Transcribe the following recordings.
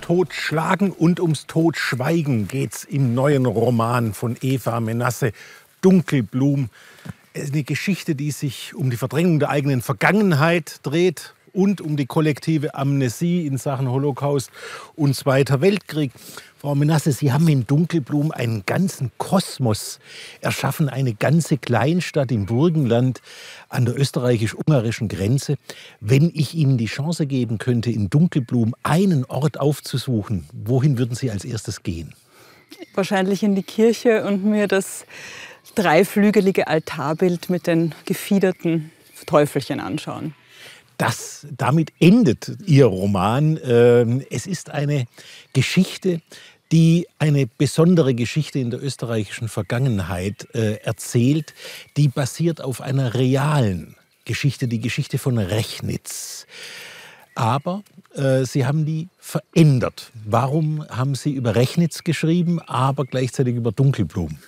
Totschlagen und ums Totschweigen geht's im neuen Roman von Eva Menasse, Dunkelblum. Eine Geschichte, die sich um die Verdrängung der eigenen Vergangenheit dreht und um die kollektive Amnesie in Sachen Holocaust und Zweiter Weltkrieg. Frau Menasse, Sie haben in Dunkelblum einen ganzen Kosmos erschaffen, eine ganze Kleinstadt im Burgenland an der österreichisch-ungarischen Grenze. Wenn ich Ihnen die Chance geben könnte, in Dunkelblum einen Ort aufzusuchen, wohin würden Sie als erstes gehen? Wahrscheinlich in die Kirche und mir das dreiflügelige Altarbild mit den gefiederten Teufelchen anschauen. Das, damit endet Ihr Roman. Ähm, es ist eine Geschichte, die eine besondere Geschichte in der österreichischen Vergangenheit äh, erzählt, die basiert auf einer realen Geschichte, die Geschichte von Rechnitz. Aber äh, Sie haben die verändert. Warum haben Sie über Rechnitz geschrieben, aber gleichzeitig über Dunkelblumen?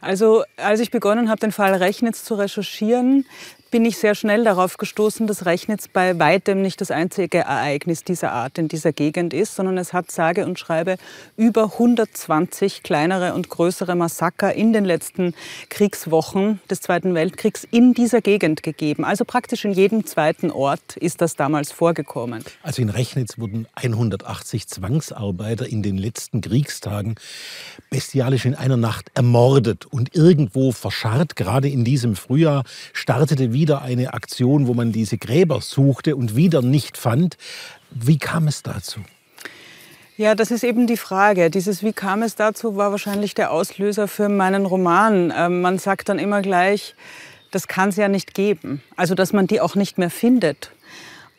Also als ich begonnen habe, den Fall Rechnitz zu recherchieren, bin ich sehr schnell darauf gestoßen, dass Rechnitz bei weitem nicht das einzige Ereignis dieser Art in dieser Gegend ist, sondern es hat sage und schreibe über 120 kleinere und größere Massaker in den letzten Kriegswochen des Zweiten Weltkriegs in dieser Gegend gegeben. Also praktisch in jedem zweiten Ort ist das damals vorgekommen. Also in Rechnitz wurden 180 Zwangsarbeiter in den letzten Kriegstagen bestialisch in einer Nacht ermordet und irgendwo verscharrt. Gerade in diesem Frühjahr startete wieder eine Aktion, wo man diese Gräber suchte und wieder nicht fand. Wie kam es dazu? Ja, das ist eben die Frage. Dieses Wie kam es dazu war wahrscheinlich der Auslöser für meinen Roman. Ähm, man sagt dann immer gleich, das kann es ja nicht geben. Also, dass man die auch nicht mehr findet.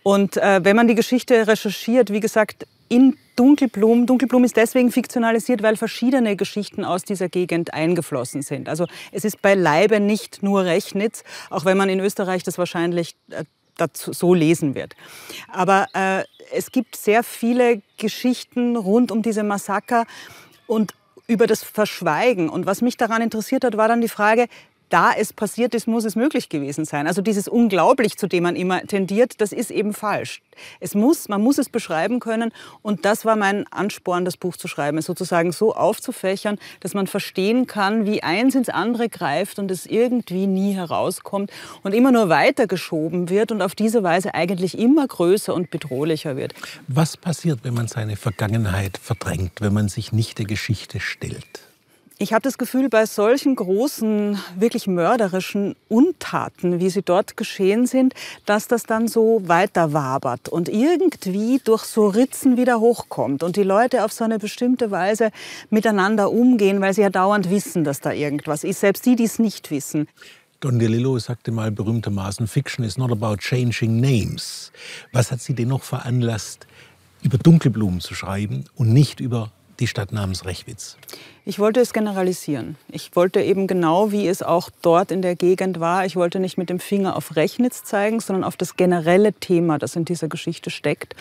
Und äh, wenn man die Geschichte recherchiert, wie gesagt, in Dunkelblum. Dunkelblum ist deswegen fiktionalisiert, weil verschiedene Geschichten aus dieser Gegend eingeflossen sind. Also es ist beileibe nicht nur Rechnitz, auch wenn man in Österreich das wahrscheinlich äh, dazu so lesen wird. Aber äh, es gibt sehr viele Geschichten rund um diese Massaker und über das Verschweigen. Und was mich daran interessiert hat, war dann die Frage, da es passiert ist, muss es möglich gewesen sein. Also dieses unglaublich, zu dem man immer tendiert, das ist eben falsch. Es muss, man muss es beschreiben können und das war mein Ansporn, das Buch zu schreiben, es sozusagen so aufzufächern, dass man verstehen kann, wie eins ins andere greift und es irgendwie nie herauskommt und immer nur weitergeschoben wird und auf diese Weise eigentlich immer größer und bedrohlicher wird. Was passiert, wenn man seine Vergangenheit verdrängt, wenn man sich nicht der Geschichte stellt? Ich habe das Gefühl, bei solchen großen, wirklich mörderischen Untaten, wie sie dort geschehen sind, dass das dann so weiter wabert und irgendwie durch so Ritzen wieder hochkommt und die Leute auf so eine bestimmte Weise miteinander umgehen, weil sie ja dauernd wissen, dass da irgendwas ist, selbst die, die es nicht wissen. Don DeLillo sagte mal berühmtermaßen, Fiction is not about changing names. Was hat Sie denn noch veranlasst, über Dunkelblumen zu schreiben und nicht über die Stadt namens Rechwitz? Ich wollte es generalisieren. Ich wollte eben genau, wie es auch dort in der Gegend war, ich wollte nicht mit dem Finger auf Rechnitz zeigen, sondern auf das generelle Thema, das in dieser Geschichte steckt.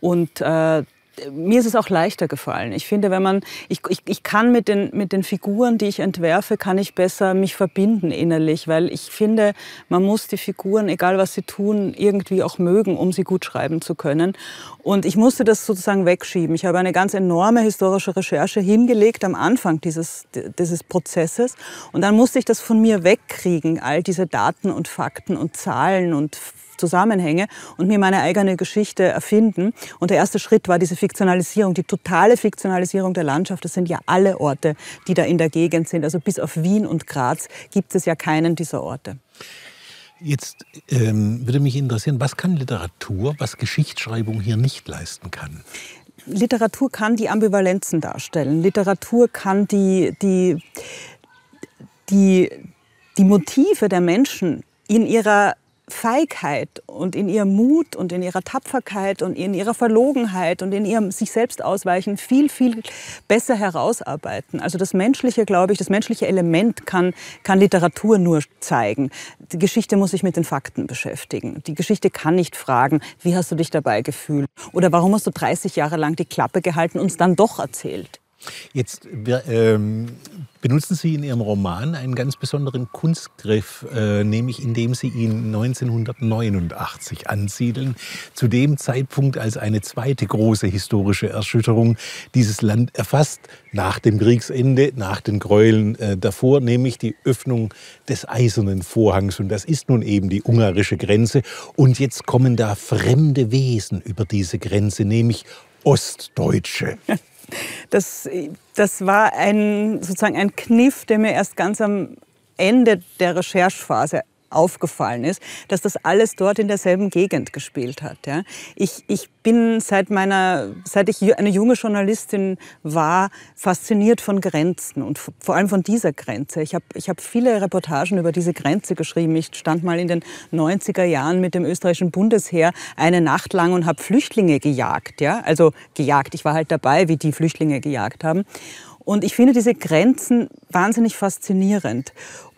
Und äh, mir ist es auch leichter gefallen. Ich finde, wenn man, ich, ich, ich kann mit den, mit den Figuren, die ich entwerfe, kann ich besser mich verbinden innerlich, weil ich finde, man muss die Figuren, egal was sie tun, irgendwie auch mögen, um sie gut schreiben zu können. Und ich musste das sozusagen wegschieben. Ich habe eine ganz enorme historische Recherche hingelegt am Anfang dieses, dieses Prozesses. Und dann musste ich das von mir wegkriegen, all diese Daten und Fakten und Zahlen und Zusammenhänge und mir meine eigene Geschichte erfinden. Und der erste Schritt war diese Fiktionalisierung, die totale Fiktionalisierung der Landschaft. Das sind ja alle Orte, die da in der Gegend sind. Also bis auf Wien und Graz gibt es ja keinen dieser Orte. Jetzt ähm, würde mich interessieren, was kann Literatur, was Geschichtsschreibung hier nicht leisten kann? Literatur kann die Ambivalenzen darstellen. Literatur kann die, die, die, die Motive der Menschen in ihrer Feigheit und in ihrem Mut und in ihrer Tapferkeit und in ihrer Verlogenheit und in ihrem sich selbst ausweichen viel, viel besser herausarbeiten. Also das menschliche, glaube ich, das menschliche Element kann, kann Literatur nur zeigen. Die Geschichte muss sich mit den Fakten beschäftigen. Die Geschichte kann nicht fragen, wie hast du dich dabei gefühlt? Oder warum hast du 30 Jahre lang die Klappe gehalten und es dann doch erzählt? Jetzt ähm, benutzen Sie in Ihrem Roman einen ganz besonderen Kunstgriff, äh, nämlich indem Sie ihn 1989 ansiedeln, zu dem Zeitpunkt, als eine zweite große historische Erschütterung dieses Land erfasst, nach dem Kriegsende, nach den Gräueln äh, davor, nämlich die Öffnung des Eisernen Vorhangs. Und das ist nun eben die ungarische Grenze. Und jetzt kommen da fremde Wesen über diese Grenze, nämlich Ostdeutsche. Das, das war ein, sozusagen ein Kniff, der mir erst ganz am Ende der Recherchephase aufgefallen ist, dass das alles dort in derselben Gegend gespielt hat. Ja. Ich, ich bin seit meiner, seit ich eine junge Journalistin war, fasziniert von Grenzen und vor allem von dieser Grenze. Ich habe ich hab viele Reportagen über diese Grenze geschrieben. Ich stand mal in den 90er Jahren mit dem österreichischen Bundesheer eine Nacht lang und habe Flüchtlinge gejagt. Ja. Also gejagt, ich war halt dabei, wie die Flüchtlinge gejagt haben. Und ich finde diese Grenzen wahnsinnig faszinierend.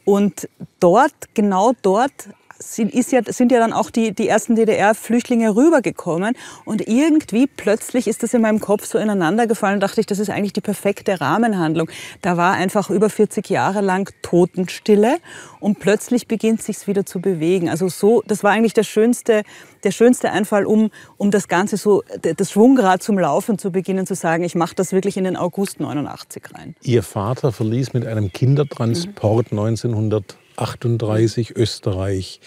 Und dort, genau dort, ja, sind ja dann auch die, die ersten DDR-Flüchtlinge rübergekommen. Und irgendwie plötzlich ist das in meinem Kopf so ineinander gefallen und dachte ich, das ist eigentlich die perfekte Rahmenhandlung. Da war einfach über 40 Jahre lang Totenstille und plötzlich beginnt sich's wieder zu bewegen. Also so, das war eigentlich der schönste, der schönste Einfall, um, um das Ganze so, das Schwungrad zum Laufen zu beginnen, zu sagen, ich mache das wirklich in den August 89 rein. Ihr Vater verließ mit einem Kindertransport mhm. 1900 38 Österreich.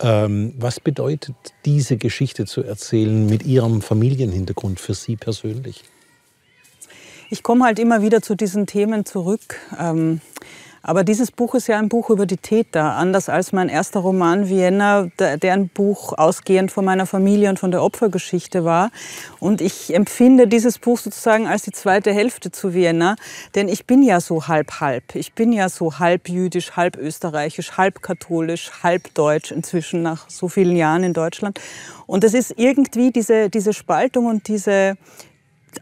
Ähm, was bedeutet diese Geschichte zu erzählen mit Ihrem Familienhintergrund für Sie persönlich? Ich komme halt immer wieder zu diesen Themen zurück. Ähm, aber dieses Buch ist ja ein Buch über die Täter, anders als mein erster Roman Vienna, der ein Buch ausgehend von meiner Familie und von der Opfergeschichte war. Und ich empfinde dieses Buch sozusagen als die zweite Hälfte zu Vienna, denn ich bin ja so halb-halb. Ich bin ja so halb jüdisch, halb österreichisch, halb katholisch, halb deutsch inzwischen nach so vielen Jahren in Deutschland. Und es ist irgendwie diese, diese Spaltung und diese,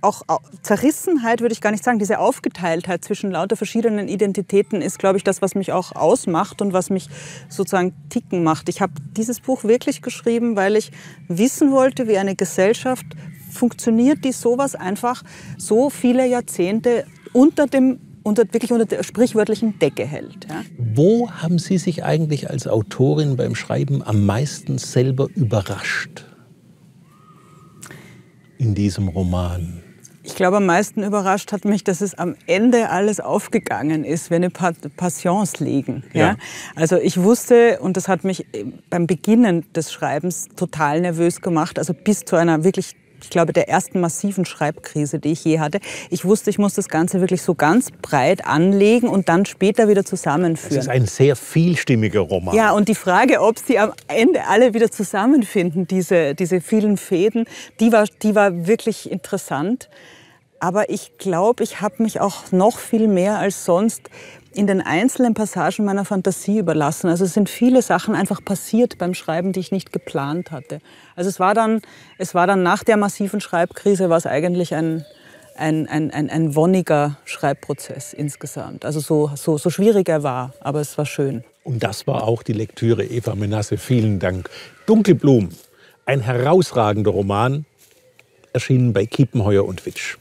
auch Zerrissenheit würde ich gar nicht sagen, diese Aufgeteiltheit zwischen lauter verschiedenen Identitäten ist, glaube ich, das, was mich auch ausmacht und was mich sozusagen ticken macht. Ich habe dieses Buch wirklich geschrieben, weil ich wissen wollte, wie eine Gesellschaft funktioniert, die sowas einfach so viele Jahrzehnte unter dem unter, wirklich unter der sprichwörtlichen Decke hält. Ja. Wo haben Sie sich eigentlich als Autorin beim Schreiben am meisten selber überrascht in diesem Roman? Ich glaube, am meisten überrascht hat mich, dass es am Ende alles aufgegangen ist, wenn eine Passions liegen. Ja? ja? Also ich wusste, und das hat mich beim Beginnen des Schreibens total nervös gemacht, also bis zu einer wirklich ich glaube, der ersten massiven Schreibkrise, die ich je hatte. Ich wusste, ich muss das Ganze wirklich so ganz breit anlegen und dann später wieder zusammenführen. Das ist ein sehr vielstimmiger Roman. Ja, und die Frage, ob sie am Ende alle wieder zusammenfinden, diese, diese vielen Fäden, die war, die war wirklich interessant. Aber ich glaube, ich habe mich auch noch viel mehr als sonst in den einzelnen Passagen meiner Fantasie überlassen. Also es sind viele Sachen einfach passiert beim Schreiben, die ich nicht geplant hatte. Also es war dann, es war dann nach der massiven Schreibkrise, war es eigentlich ein, ein, ein, ein, ein wonniger Schreibprozess insgesamt. Also so, so, so schwierig er war, aber es war schön. Und das war auch die Lektüre Eva Menasse. Vielen Dank. Dunkelblumen, ein herausragender Roman, erschienen bei Kiepenheuer und Witsch.